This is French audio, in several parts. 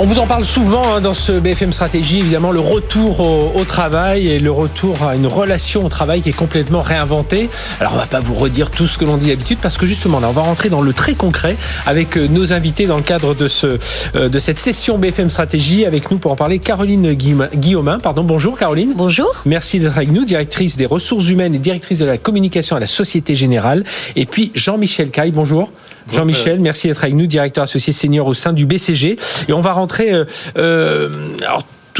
On vous en parle souvent hein, dans ce BFM Stratégie, évidemment, le retour au, travail et le retour à une relation au travail qui est complètement réinventée. Alors, on va pas vous redire tout ce que l'on dit d'habitude parce que justement, là, on va rentrer dans le très concret avec euh, nos invités dans le cadre de ce euh, de cette session BFM Stratégie. Avec nous pour en parler, Caroline Guillaumin. Pardon, bonjour Caroline. Bonjour. Merci d'être avec nous, directrice des ressources humaines et directrice de la communication à la Société Générale. Et puis Jean-Michel Caille, bonjour. Jean-Michel, merci d'être avec nous, directeur associé senior au sein du BCG. Et on va rentrer. Euh, euh,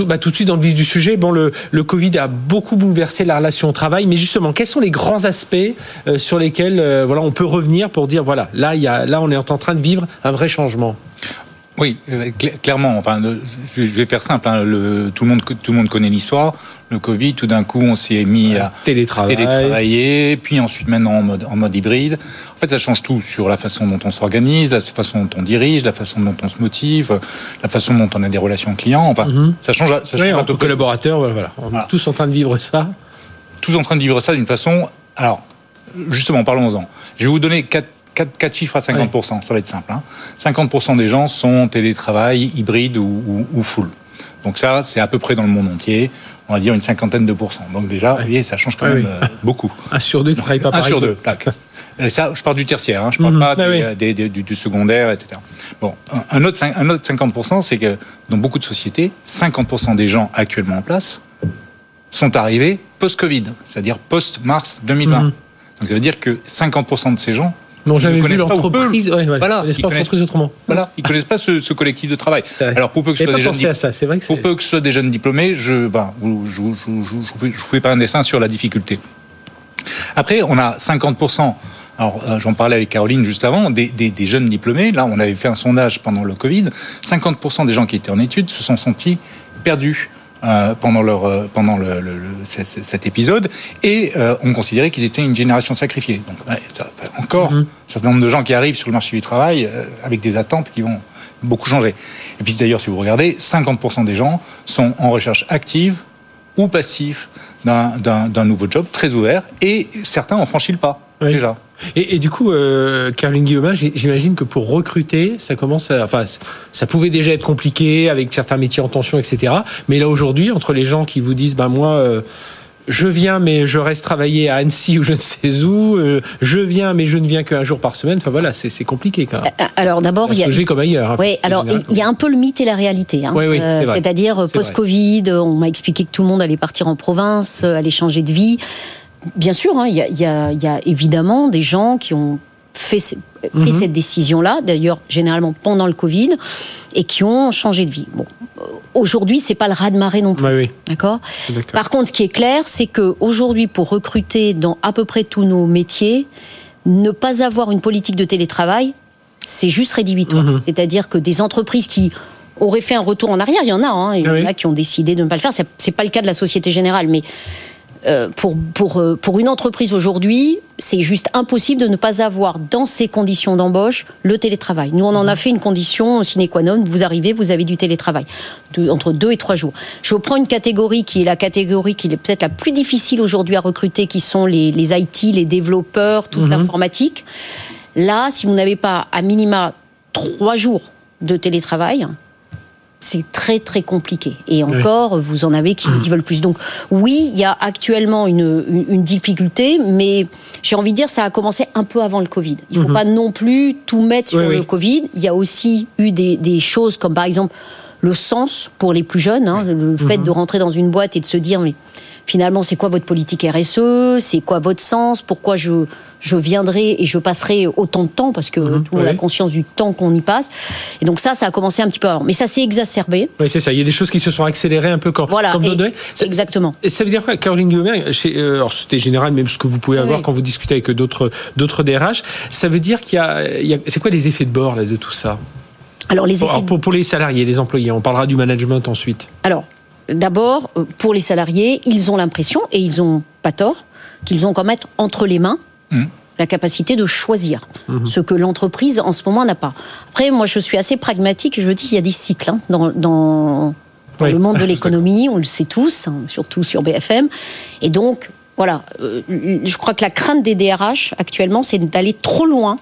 bah, tout, de suite dans le vif du sujet. Bon, le, Covid a beaucoup bouleversé la relation au travail, mais justement, quels sont les grands aspects euh, sur lesquels euh, voilà, on peut revenir pour dire voilà, là, y a, là, on est en train de vivre un vrai changement? Oui, euh, clairement. Enfin, je vais faire simple. Hein, le, tout le monde, tout le monde connaît l'histoire. Le Covid, tout d'un coup, on s'est mis à télétravailler, puis ensuite maintenant en mode, en mode hybride. En fait, ça change tout sur la façon dont on s'organise, la façon dont on dirige, la façon dont on se motive, la façon dont on a des relations clients. Enfin, mhm. ça change. Ça change en tant que collaborateur, voilà. On est tous en train de vivre ça. Tous en train de vivre ça d'une façon. Alors, justement, parlons-en. Je vais vous donner quatre 4, chiffres à 50%, ça va être simple. 50% hein. des gens sont télétravail, hybride ou, full. Donc ça, c'est à peu près dans le monde entier, on va dire une cinquantaine de pourcents. Donc déjà, vous voyez, ça change quand même euh, beaucoup. Un sur deux qui ne travaille pas Un sur deux, Et ça, je parle du tertiaire, hein, je parle mhm. pas ah du, secondaire, etc. Bon, un autre, un autre 50%, c'est que dans beaucoup de sociétés, 50% des gens actuellement en place sont arrivés post-Covid, c'est-à-dire post-mars 2020. Mhm. Donc ça veut dire que 50% de ces gens n'ont jamais vu l'entreprise. Ouais, voilà, ils connaissent pas autrement. Voilà, ils connaissent pas ce, collectif de travail. Alors pour peu que ce soit des jeunes, ça, vrai que pour peu que ce soit des jeunes diplômés, je, ben, je, je, je, fais pas un dessin sur la difficulté. Après, on a 50% alors, euh, j'en parlais avec Caroline juste avant, des, des, des, jeunes diplômés. Là, on avait fait un sondage pendant le Covid. 50% des gens qui étaient en études se sont sentis perdus euh, pendant leur euh, pendant le, le, cet épisode et euh, on considérait qu'ils étaient une génération sacrifiée. Donc ça, encore mm-hmm. un certain nombre de gens qui arrivent sur le marché du travail avec des attentes qui vont beaucoup changer. Et puis d'ailleurs, si vous regardez, 50% des gens sont en recherche active ou passive d'un nouveau job très ouvert et certains ont franchi le pas déjà. Et, du coup, euh, Caroline Guillaumin, j'imagine que pour recruter, ça commence à, enfin, ça pouvait déjà être compliqué avec certains métiers en tension, etc. Mais là aujourd'hui, entre les gens qui vous disent, ben moi, euh, je viens mais je reste travailler à Annecy ou je ne sais où, euh, je viens mais je ne viens qu'un jour par semaine. Enfin voilà, c'est compliqué quand même. Euh, alors d'abord, il y a comme ailleurs. Hein, oui, alors il y a un peu le mythe et la réalité. Hein. Oui, oui, C'est-à-dire post-Covid, on m'a expliqué que tout le monde allait partir en province, allait changer de vie. Bien sûr, hein, il y, a, évidemment des gens qui ont fait, pris mhm. cette décision-là, d'ailleurs généralement pendant le Covid, et qui ont changé de vie. Bon, aujourd'hui, c'est pas le raz de marée non plus. D'accord. Par contre, ce qui est clair, c'est que aujourd'hui, pour recruter dans à peu près tous nos métiers, ne pas avoir une politique de télétravail, c'est juste rédhibitoire. Mhm. C'est-à-dire que des entreprises qui auraient fait un retour en arrière, il y en a, hein, il y en a qui ont décidé de ne pas le faire. C'est pas le cas de la Société Générale, mais euh, pour, pour, euh, pour une entreprise aujourd'hui, c'est juste impossible de ne pas avoir dans ces conditions d'embauche le télétravail. Nous, on en a fait une condition sine qua non. Vous arrivez, vous avez du télétravail entre deux et trois jours. Je prends une catégorie qui est la catégorie qui est peut-être la plus difficile aujourd'hui à recruter, qui sont les, les IT, les développeurs, toute mhm. l'informatique. Là, si vous n'avez pas à minima trois jours de télétravail, c'est très très compliqué. Et encore, vous en avez qui, veulent plus. Donc oui, il y a actuellement une, une, difficulté, mais j'ai envie de dire ça a commencé un peu avant le Covid. Il ne faut mhm. pas non plus tout mettre sur le Covid. Il y a aussi eu des, des, choses comme par exemple le sens pour les plus jeunes, hein, le fait mhm. de rentrer dans une boîte et de se dire mais finalement, c'est quoi votre politique RSE C'est quoi votre sens? Pourquoi je, je viendrai et je passerai autant de temps? Parce que mhm. tout le monde a conscience du temps qu'on y passe. Et donc ça, ça a commencé un petit peu avant. Mais ça s'est exacerbé. Oui, c'est ça. Il y a des choses qui se sont accélérées un peu quand... Voilà, exactement. Et ça veut dire quoi Caroline Guillaume, chez, euh, alors c'était général, même ce que vous pouvez avoir quand vous discutez avec d'autres d'autres DRH, ça veut dire qu'il y a... Il y a c'est quoi les effets de bord là, de tout ça? Alors, les effets... pour, pour les salariés, les employés, on parlera du management ensuite. Alors, d'abord, euh, pour les salariés, ils ont l'impression, et ils n'ont pas tort, qu'ils ont quand même entre les mains mmh. la capacité de choisir, mmh. ce que l'entreprise en ce moment n'a pas. Après, moi, je suis assez pragmatique, je dis qu'il y a des cycles hein, dans, le monde de l'économie, on le sait tous, hein, surtout sur BFM, et donc voilà, euh, je crois que la crainte des DRH actuellement, c'est d'aller trop loin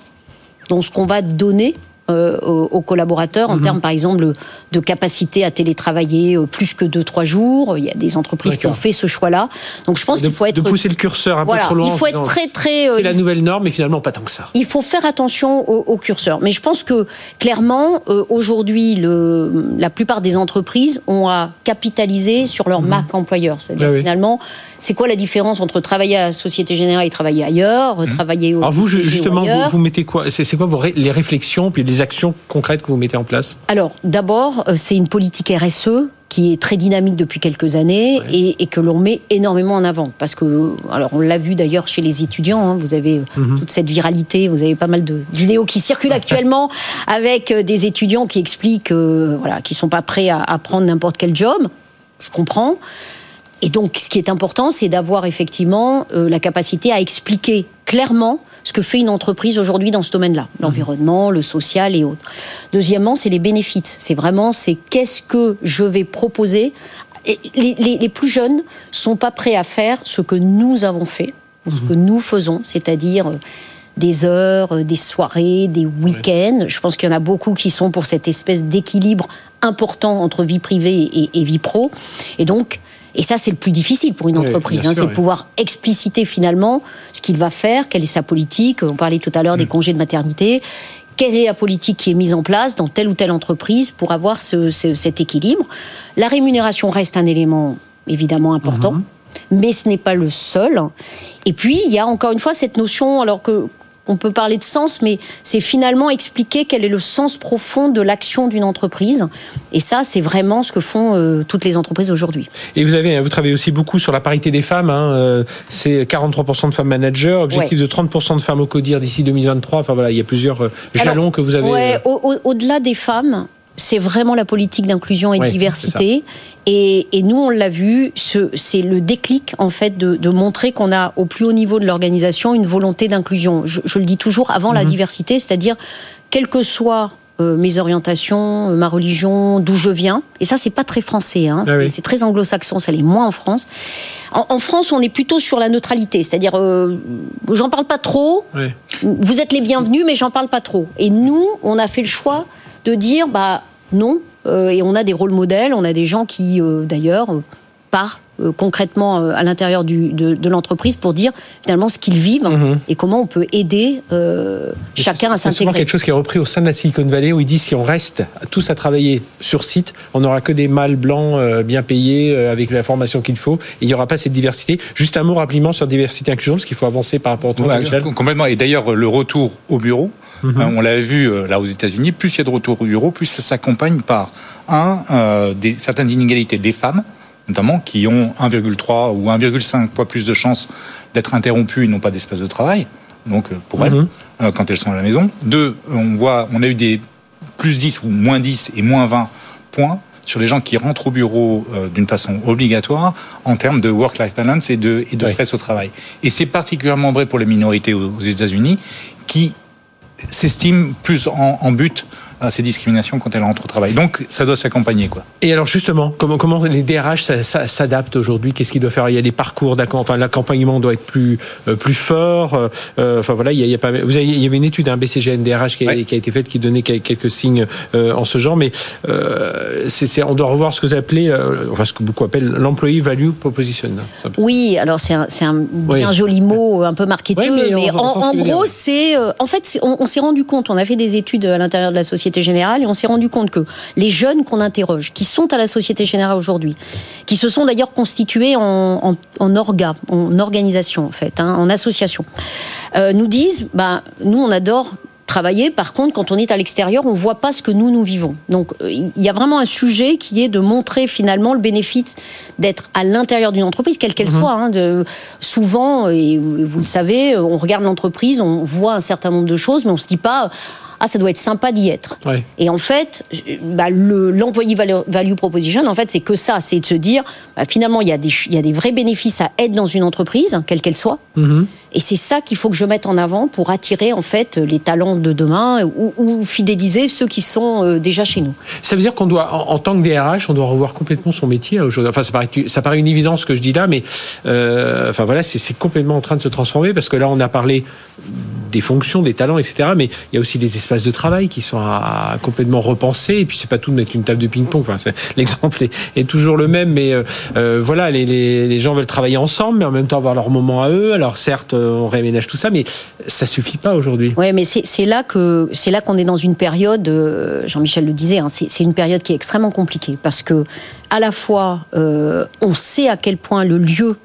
dans ce qu'on va donner euh, aux, collaborateurs en mhm. termes, par exemple, de capacité à télétravailler euh, plus que 2-3 jours. Il y a des entreprises qui ont fait ce choix-là. Donc je pense qu'il faut être... De pousser le curseur un peu trop loin. Il faut être très, très... C'est la nouvelle norme, mais finalement pas tant que ça. Il faut faire attention au, curseur. Mais je pense que, clairement, aujourd'hui, la plupart des entreprises ont à capitaliser sur leur mhm. marque employeur. C'est-à-dire, ah finalement, c'est quoi la différence entre travailler à la Société Générale et travailler ailleurs, mmh. travailler au Alors vous, justement, vous, mettez quoi C'est quoi vos les réflexions puis les actions concrètes que vous mettez en place Alors, d'abord, euh, c'est une politique RSE qui est très dynamique depuis quelques années et, que l'on met énormément en avant. Parce que, alors on l'a vu d'ailleurs chez les étudiants, hein, vous avez euh, mmh. toute cette viralité, vous avez pas mal de vidéos qui circulent actuellement avec euh, des étudiants qui expliquent voilà, qu'ils sont pas prêts à, à prendre n'importe quel job. Je comprends. Et donc, ce qui est important, c'est d'avoir effectivement euh, la capacité à expliquer clairement ce que fait une entreprise aujourd'hui dans ce domaine-là, l'environnement, le social et autres. Deuxièmement, c'est les bénéfices. C'est vraiment, c'est qu'est-ce que je vais proposer. Et les, les, les, plus jeunes sont pas prêts à faire ce que nous avons fait, ce que nous faisons, c'est-à-dire euh, des heures, euh, des soirées, des week-ends. Je pense qu'il y en a beaucoup qui sont pour cette espèce d'équilibre important entre vie privée et, et vie pro. Et donc, et ça, c'est le plus difficile pour une entreprise, hein, c'est de pouvoir expliciter finalement ce qu'il va faire, quelle est sa politique. On parlait tout à l'heure des mm. congés de maternité. Quelle est la politique qui est mise en place dans telle ou telle entreprise pour avoir ce, cet équilibre? La rémunération reste un élément évidemment important. Mm-hmm. mais ce n'est pas le seul. Et puis, il y a encore une fois cette notion, alors que on peut parler de sens, mais c'est finalement expliquer quel est le sens profond de l'action d'une entreprise. Et ça, c'est vraiment ce que font euh, toutes les entreprises aujourd'hui. Et vous avez, vous travaillez aussi beaucoup sur la parité des femmes. Hein, euh, c'est 43% de femmes managers, objectif de 30% de femmes au CODIR d'ici 2023. Enfin voilà, il y a plusieurs euh, jalons que vous avez. Ouais, au-delà des femmes, c'est vraiment la politique d'inclusion et de diversité. Et, nous, on l'a vu, c'est le déclic en fait de, montrer qu'on a au plus haut niveau de l'organisation une volonté d'inclusion. Je, le dis toujours avant la mhm. diversité, c'est-à-dire quelles que soient euh, mes orientations, euh, ma religion, d'où je viens. Et ça, c'est pas très français. Hein. Ah c'est très anglo-saxon. Ça l'est moins en France. En, France, on est plutôt sur la neutralité, c'est-à-dire, euh, j'en parle pas trop. Vous êtes les bienvenus, mais j'en parle pas trop. Et nous, on a fait le choix de dire bah non. Euh, et on a des rôles modèles, on a des gens qui, euh, d'ailleurs, euh, parlent concrètement à l'intérieur de, l'entreprise pour dire finalement ce qu'ils vivent mhm. et comment on peut aider chacun à s'intégrer. C'est souvent quelque chose qui est repris au sein de la Silicon Valley où ils disent si on reste tous à travailler sur site, on n'aura que des mâles blancs bien payés avec la formation qu'il faut et il n'y aura pas cette diversité. Juste un mot rapidement sur diversité et inclusion parce qu'il faut avancer par rapport au temps Complètement. Et d'ailleurs, le retour au bureau, Mhm. Euh, on l'a vu euh, là aux États-Unis, plus il y a de retour au bureau, plus ça s'accompagne par un euh, des, certaines inégalités des femmes notamment qui ont 1,3 ou 1,5 fois plus de chances d'être interrompues et non pas d'espace de travail. Donc pour elles, mhm. quand elles sont à la maison. Deux, on voit, on a eu des plus 10 ou moins 10 et moins 20 points sur les gens qui rentrent au bureau d'une façon obligatoire en termes de work-life balance et de, et de stress au travail. Et c'est particulièrement vrai pour les minorités aux États-Unis qui s'estime plus en, but à ces discriminations quand elles rentrent au travail. Donc, ça doit s'accompagner, quoi. Et alors, justement, comment, comment les DRH s'adaptent aujourd'hui? Qu'est-ce qu'ils doivent faire? Il y a des parcours enfin, l'accompagnement doit être plus, euh, plus fort. Euh, euh, enfin, voilà, il y, a, pas, vous avez, il y avait une étude, un BCG DRH qui a, qui a, été faite qui donnait quelques signes en ce genre, mais c'est, on doit revoir ce que vous appelez, enfin, ce que beaucoup appellent l'employee value proposition. Oui, alors c'est un, un bien joli mot, un peu marketeur, mais, en, gros, c'est, en fait, on, on s'est rendu compte, on a fait des études à l'intérieur de la société Générale et on s'est rendu compte que les jeunes qu'on interroge, qui sont à la Société Générale aujourd'hui, qui se sont d'ailleurs constitués en, en, orga, en organisation en fait, hein, en association, euh, nous disent, bah, nous on adore travailler. Par contre, quand on est à l'extérieur, on voit pas ce que nous nous vivons. Donc, euh, il y a vraiment un sujet qui est de montrer finalement le bénéfice d'être à l'intérieur d'une entreprise, quelle qu'elle mhm. soit. Hein, de, souvent, et vous le savez, on regarde l'entreprise, on voit un certain nombre de choses, mais on se dit pas ah ça doit être sympa d'y être. Et en fait, bah, l'employé value proposition, en fait, c'est que ça, c'est de se dire, bah, finalement, il y, a des, il y a des vrais bénéfices à être dans une entreprise, quelle qu'elle soit. Mm-hmm. Et c'est ça qu'il faut que je mette en avant pour attirer en fait les talents de demain ou, fidéliser ceux qui sont euh, déjà chez nous. Ça veut dire qu'on doit, en, tant que DRH, on doit revoir complètement son métier aujourd'hui. Enfin, ça paraît, une évidence ce que je dis là, mais euh, enfin voilà, c'est complètement en train de se transformer parce que là, on a parlé des fonctions, des talents, etc. Mais il y a aussi des espaces de travail qui sont à, complètement repenser. Et puis c'est pas tout de mettre une table de ping-pong. L'exemple est, toujours le même, mais euh, euh voilà, les, les, gens veulent travailler ensemble, mais en même temps avoir leur moment à eux. Alors certes, euh, on réaménage tout ça, mais ça suffit pas aujourd'hui. Oui, mais c'est là que c'est là qu'on est dans une période. Euh, Jean-Michel le disait, hein, c'est une période qui est extrêmement compliquée parce que à la fois euh, on sait à quel point le lieu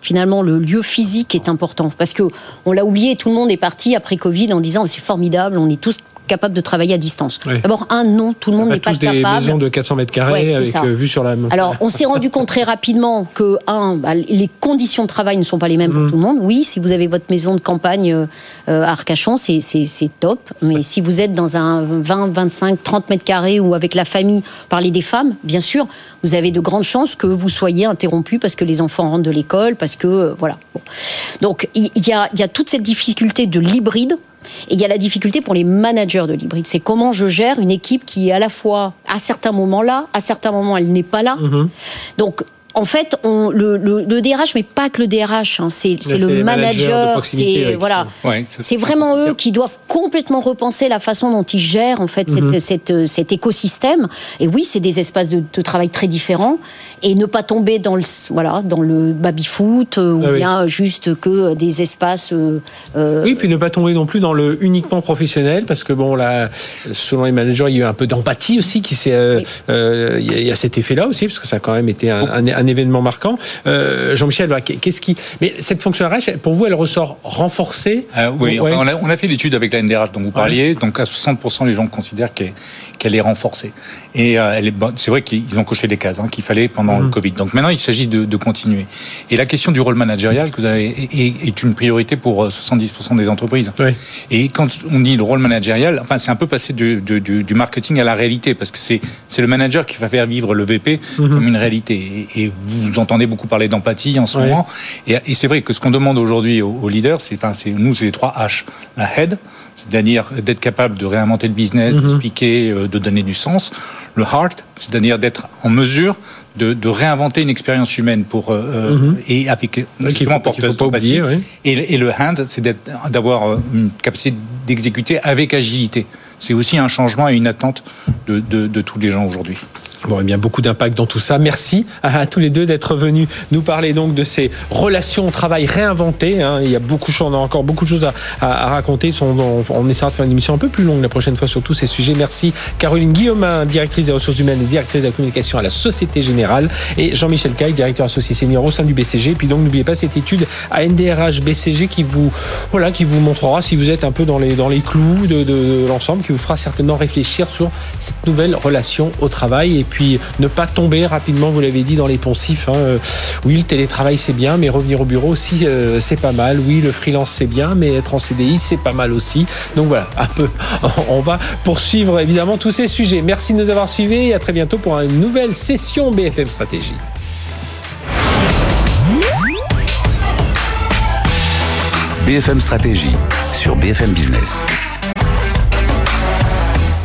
finalement le lieu physique est important parce que on l'a oublié tout le monde est parti après Covid en disant c'est formidable on est tous capable de travailler à distance. D'abord, un, non, tout le monde n'est pas, tous des maisons de 400 mètres carrés avec euh, vue sur la. Alors, on s'est rendu compte très rapidement que, un, bah, les conditions de travail ne sont pas les mêmes pour mm. tout le monde. Oui, si vous avez votre maison de campagne euh, à Arcachon, c'est top. Mais si vous êtes dans un 20, 25, 30 mètres carrés ou avec la famille, parler des femmes, bien sûr, vous avez de grandes chances que vous soyez interrompu parce que les enfants rentrent de l'école, parce que euh, voilà. Donc il y, a, y a toute cette difficulté de l'hybride et il y a la difficulté pour les managers de l'hybride. C'est comment je gère une équipe qui est à la fois, à certains moments là, à certains moments elle n'est pas là. Donc en fait, on, le, le, le, DRH, mais pas que le DRH, hein, c'est le manager, c'est voilà, c'est vraiment eux qui doivent complètement repenser la façon dont ils gèrent en fait cette, cet écosystème. Et oui, c'est des espaces de, de, travail très différents. Et ne pas tomber dans le voilà dans le baby foot euh, ou ah bien juste que des espaces. Euh, euh, oui, puis ne pas tomber non plus dans le uniquement professionnel parce que bon là, selon les managers, il y a eu un peu d'empathie aussi qui s'est, euh, il y a cet effet-là aussi parce que ça a quand même été un, un, un événement marquant. Euh, Jean-Michel, qu'est-ce qui Mais cette fonction RH, pour vous, elle ressort renforcée Oui, on, a, on, a, fait l'étude avec la NDRH dont vous parliez. Donc à 60%, les gens considèrent qu'elle est renforcée. Et euh, elle est c'est vrai qu'ils ont coché des cases hein, qu'il fallait pendant le mhm. Covid. Donc maintenant, il s'agit de, de, continuer. Et la question du rôle managérial que vous avez est, est une priorité pour 70% euh, des entreprises. Et quand on dit le rôle managérial, enfin, c'est un peu passé du, du, du, marketing à la réalité parce que c'est le manager qui va faire vivre le VP mhm. comme une réalité. Et, et, vous entendez beaucoup parler d'empathie en ce moment. Et, et c'est vrai que ce qu'on demande aujourd'hui aux, aux, leaders, c'est enfin, c'est nous, c'est les trois H. La head, c'est-à-dire d'être capable de réinventer le business, mhm. d'expliquer, euh, de donner du sens. Le heart, c'est-à-dire d'être en mesure de, de, réinventer une expérience humaine pour euh, euh mhm. et avec faut pas oublier, oui. et, et, le hand, c'est d'avoir euh, une capacité d'exécuter avec agilité. C'est aussi un changement et une attente de, de, de tous les gens aujourd'hui. Bon, eh bien, beaucoup d'impact dans tout ça. Merci à, tous les deux d'être venus nous parler donc de ces relations au travail réinventées. Hein. Il y a beaucoup, on a encore beaucoup de choses à, raconter. On, on, essaiera de faire une émission un peu plus longue la prochaine fois sur tous ces sujets. Merci Caroline Guillaume, directrice des ressources humaines et directrice de la communication à la Société Générale, et Jean-Michel Caille, directeur associé senior au sein du BCG. Et puis donc, n'oubliez pas cette étude à NDRH BCG qui vous, voilà, qui vous montrera si vous êtes un peu dans les, dans les clous de, l'ensemble, qui vous fera certainement réfléchir sur cette nouvelle relation au travail. Puis ne pas tomber rapidement, vous l'avez dit, dans les poncifs. Hein. Euh, oui, le télétravail c'est bien, mais revenir au bureau aussi euh, c'est pas mal. Oui, le freelance c'est bien, mais être en CDI c'est pas mal aussi. Donc voilà, un peu, on va poursuivre évidemment tous ces sujets. Merci de nous avoir suivis et à très bientôt pour une nouvelle session BFM Stratégie. BFM Stratégie sur BFM Business.